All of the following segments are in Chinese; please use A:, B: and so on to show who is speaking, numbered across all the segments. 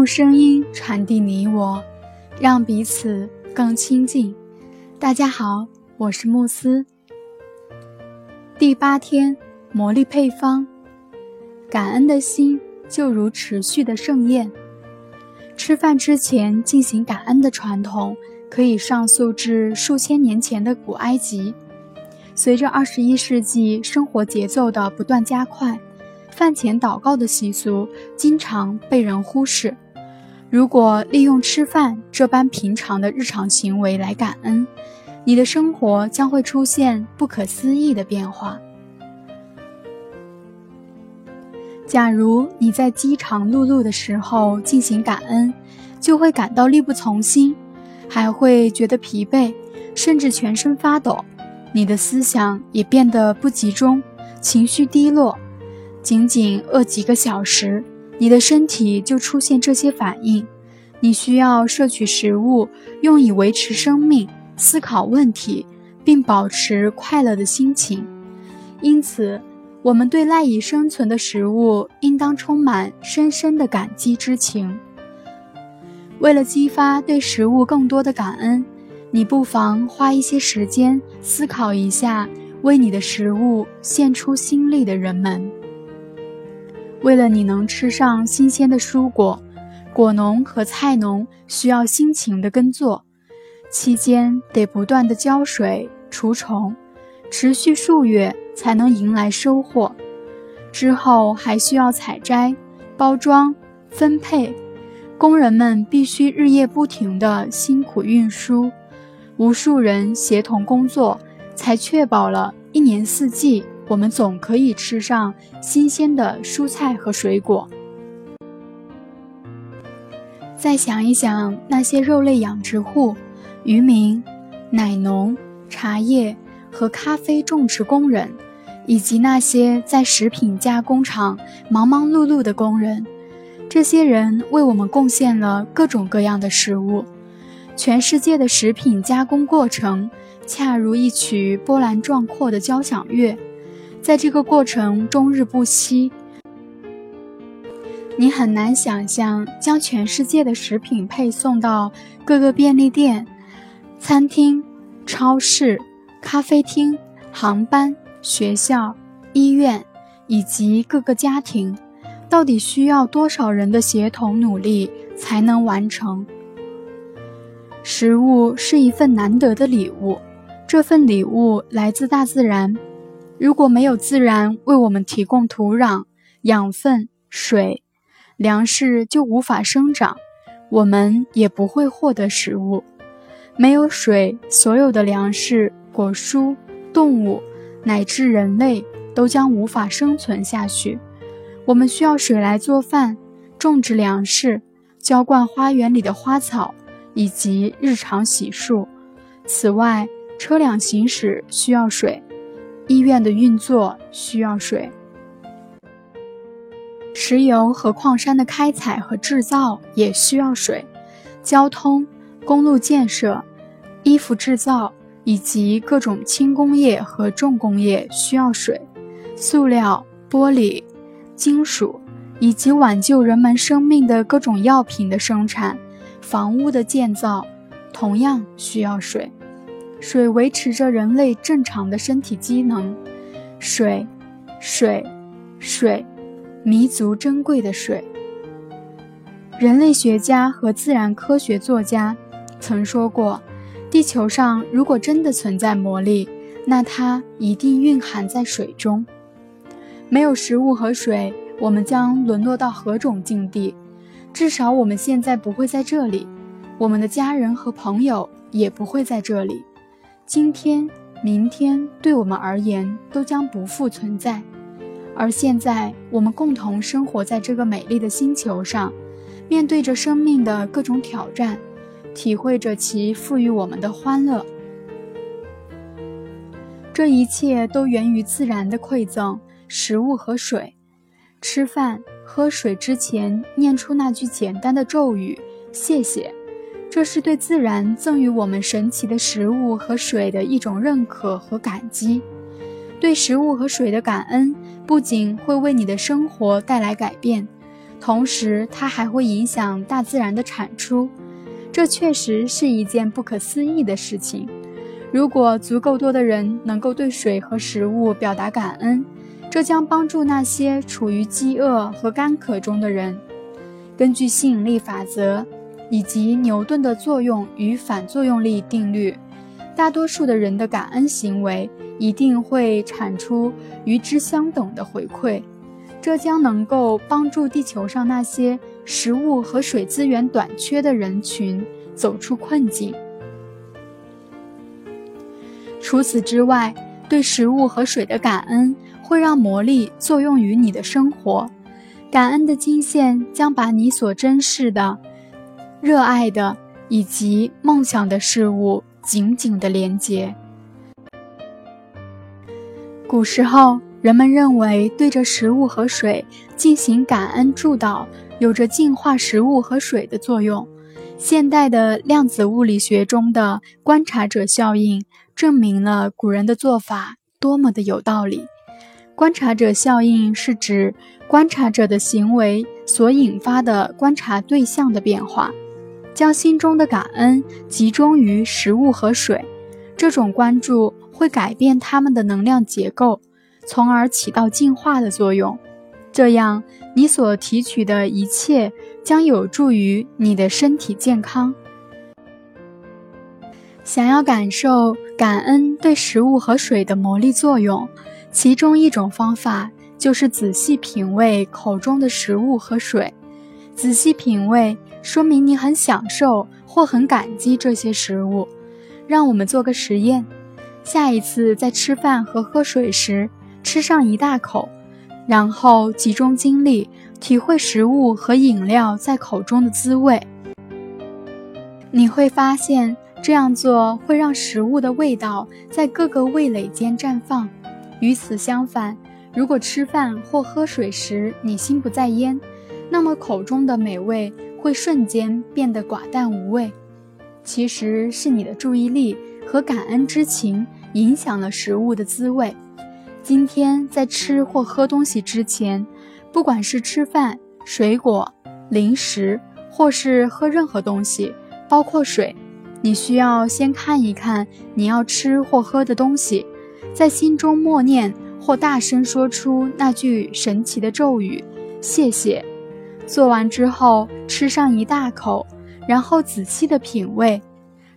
A: 用声音传递你我，让彼此更亲近。大家好，我是慕斯。第八天，魔力配方：感恩的心就如持续的盛宴。吃饭之前进行感恩的传统，可以上溯至数千年前的古埃及。随着二十一世纪生活节奏的不断加快，饭前祷告的习俗经常被人忽视。如果利用吃饭这般平常的日常行为来感恩，你的生活将会出现不可思议的变化。假如你在饥肠辘辘的时候进行感恩，就会感到力不从心，还会觉得疲惫，甚至全身发抖。你的思想也变得不集中，情绪低落。仅仅饿几个小时，你的身体就出现这些反应。你需要摄取食物，用以维持生命、思考问题，并保持快乐的心情。因此。我们对赖以生存的食物应当充满深深的感激之情。为了激发对食物更多的感恩，你不妨花一些时间思考一下为你的食物献出心力的人们。为了你能吃上新鲜的蔬果，果农和菜农需要辛勤的耕作，期间得不断的浇水、除虫，持续数月。才能迎来收获，之后还需要采摘、包装、分配，工人们必须日夜不停地辛苦运输，无数人协同工作，才确保了一年四季我们总可以吃上新鲜的蔬菜和水果。再想一想那些肉类养殖户、渔民、奶农、茶叶和咖啡种植工人。以及那些在食品加工厂忙忙碌碌的工人，这些人为我们贡献了各种各样的食物。全世界的食品加工过程恰如一曲波澜壮阔的交响乐，在这个过程终日不息。你很难想象，将全世界的食品配送到各个便利店、餐厅、超市、咖啡厅、航班。学校、医院以及各个家庭，到底需要多少人的协同努力才能完成？食物是一份难得的礼物，这份礼物来自大自然。如果没有自然为我们提供土壤、养分、水，粮食就无法生长，我们也不会获得食物。没有水，所有的粮食、果蔬、动物。乃至人类都将无法生存下去。我们需要水来做饭、种植粮食、浇灌花园里的花草，以及日常洗漱。此外，车辆行驶需要水，医院的运作需要水，石油和矿山的开采和制造也需要水，交通、公路建设、衣服制造。以及各种轻工业和重工业需要水，塑料、玻璃、金属，以及挽救人们生命的各种药品的生产、房屋的建造，同样需要水。水维持着人类正常的身体机能。水，水，水，弥足珍贵的水。人类学家和自然科学作家曾说过。地球上如果真的存在魔力，那它一定蕴含在水中。没有食物和水，我们将沦落到何种境地？至少我们现在不会在这里，我们的家人和朋友也不会在这里。今天、明天对我们而言都将不复存在。而现在，我们共同生活在这个美丽的星球上，面对着生命的各种挑战。体会着其赋予我们的欢乐，这一切都源于自然的馈赠——食物和水。吃饭、喝水之前，念出那句简单的咒语“谢谢”，这是对自然赠予我们神奇的食物和水的一种认可和感激。对食物和水的感恩，不仅会为你的生活带来改变，同时它还会影响大自然的产出。这确实是一件不可思议的事情。如果足够多的人能够对水和食物表达感恩，这将帮助那些处于饥饿和干渴中的人。根据吸引力法则以及牛顿的作用与反作用力定律，大多数的人的感恩行为一定会产出与之相等的回馈，这将能够帮助地球上那些食物和水资源短缺的人群走出困境。除此之外，对食物和水的感恩会让魔力作用于你的生活。感恩的金线将把你所珍视的、热爱的以及梦想的事物紧紧的连接。古时候，人们认为对着食物和水进行感恩祝祷，有着净化食物和水的作用。现代的量子物理学中的观察者效应，证明了古人的做法多么的有道理。观察者效应是指观察者的行为所引发的观察对象的变化，将心中的感恩集中于食物和水。这种关注会改变它们的能量结构，从而起到净化的作用。这样，你所提取的一切将有助于你的身体健康。想要感受感恩对食物和水的魔力作用。其中一种方法就是仔细品味口中的食物和水。仔细品味，说明你很享受或很感激这些食物。让我们做个实验：下一次在吃饭和喝水时，吃上一大口，然后集中精力体会食物和饮料在口中的滋味。你会发现，这样做会让食物的味道在各个味蕾间绽放。与此相反，如果吃饭或喝水时你心不在焉，那么口中的美味会瞬间变得寡淡无味。其实是你的注意力和感恩之情影响了食物的滋味。今天在吃或喝东西之前，不管是吃饭、水果、零食，或是喝任何东西，包括水，你需要先看一看你要吃或喝的东西。在心中默念或大声说出那句神奇的咒语“谢谢”。做完之后，吃上一大口，然后仔细的品味。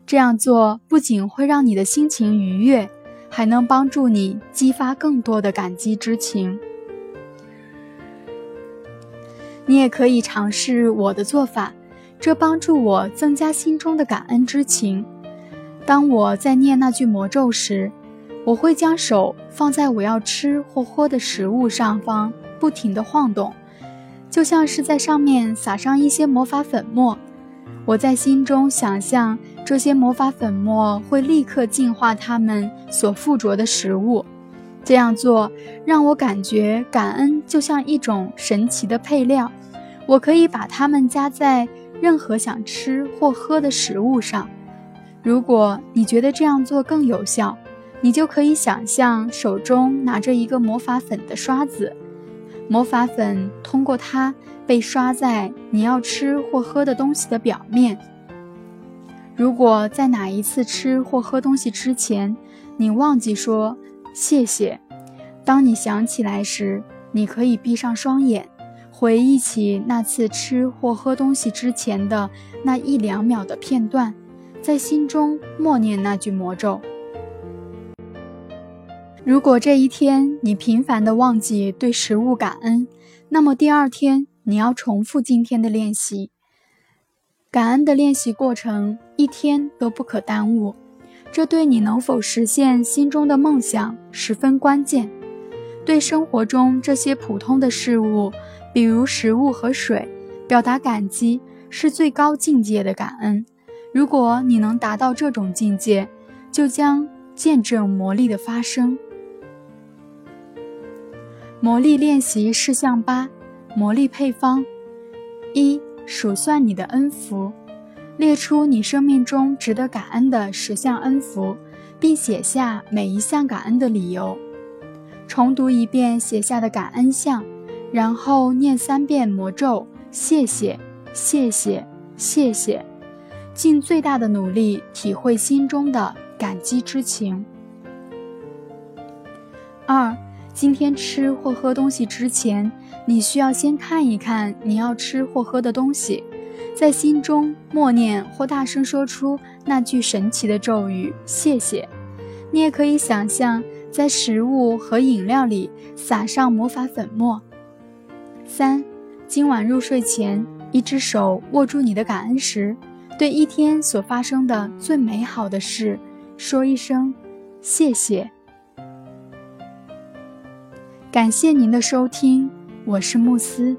A: 这样做不仅会让你的心情愉悦，还能帮助你激发更多的感激之情。你也可以尝试我的做法，这帮助我增加心中的感恩之情。当我在念那句魔咒时，我会将手放在我要吃或喝的食物上方，不停地晃动，就像是在上面撒上一些魔法粉末。我在心中想象这些魔法粉末会立刻净化它们所附着的食物。这样做让我感觉感恩就像一种神奇的配料，我可以把它们加在任何想吃或喝的食物上。如果你觉得这样做更有效，你就可以想象手中拿着一个魔法粉的刷子，魔法粉通过它被刷在你要吃或喝的东西的表面。如果在哪一次吃或喝东西之前，你忘记说谢谢，当你想起来时，你可以闭上双眼，回忆起那次吃或喝东西之前的那一两秒的片段，在心中默念那句魔咒。如果这一天你频繁地忘记对食物感恩，那么第二天你要重复今天的练习。感恩的练习过程一天都不可耽误，这对你能否实现心中的梦想十分关键。对生活中这些普通的事物，比如食物和水，表达感激是最高境界的感恩。如果你能达到这种境界，就将见证魔力的发生。魔力练习事项八：魔力配方一、数算你的恩福，列出你生命中值得感恩的十项恩福，并写下每一项感恩的理由。重读一遍写下的感恩项，然后念三遍魔咒，谢谢，谢谢，谢谢，尽最大的努力体会心中的感激之情。二，今天吃或喝东西之前，你需要先看一看你要吃或喝的东西，在心中默念或大声说出那句神奇的咒语“谢谢”。你也可以想象，在食物和饮料里撒上魔法粉末。三，今晚入睡前，一只手握住你的感恩石，对一天所发生的最美好的事说一声谢谢。感谢您的收听，我是慕斯。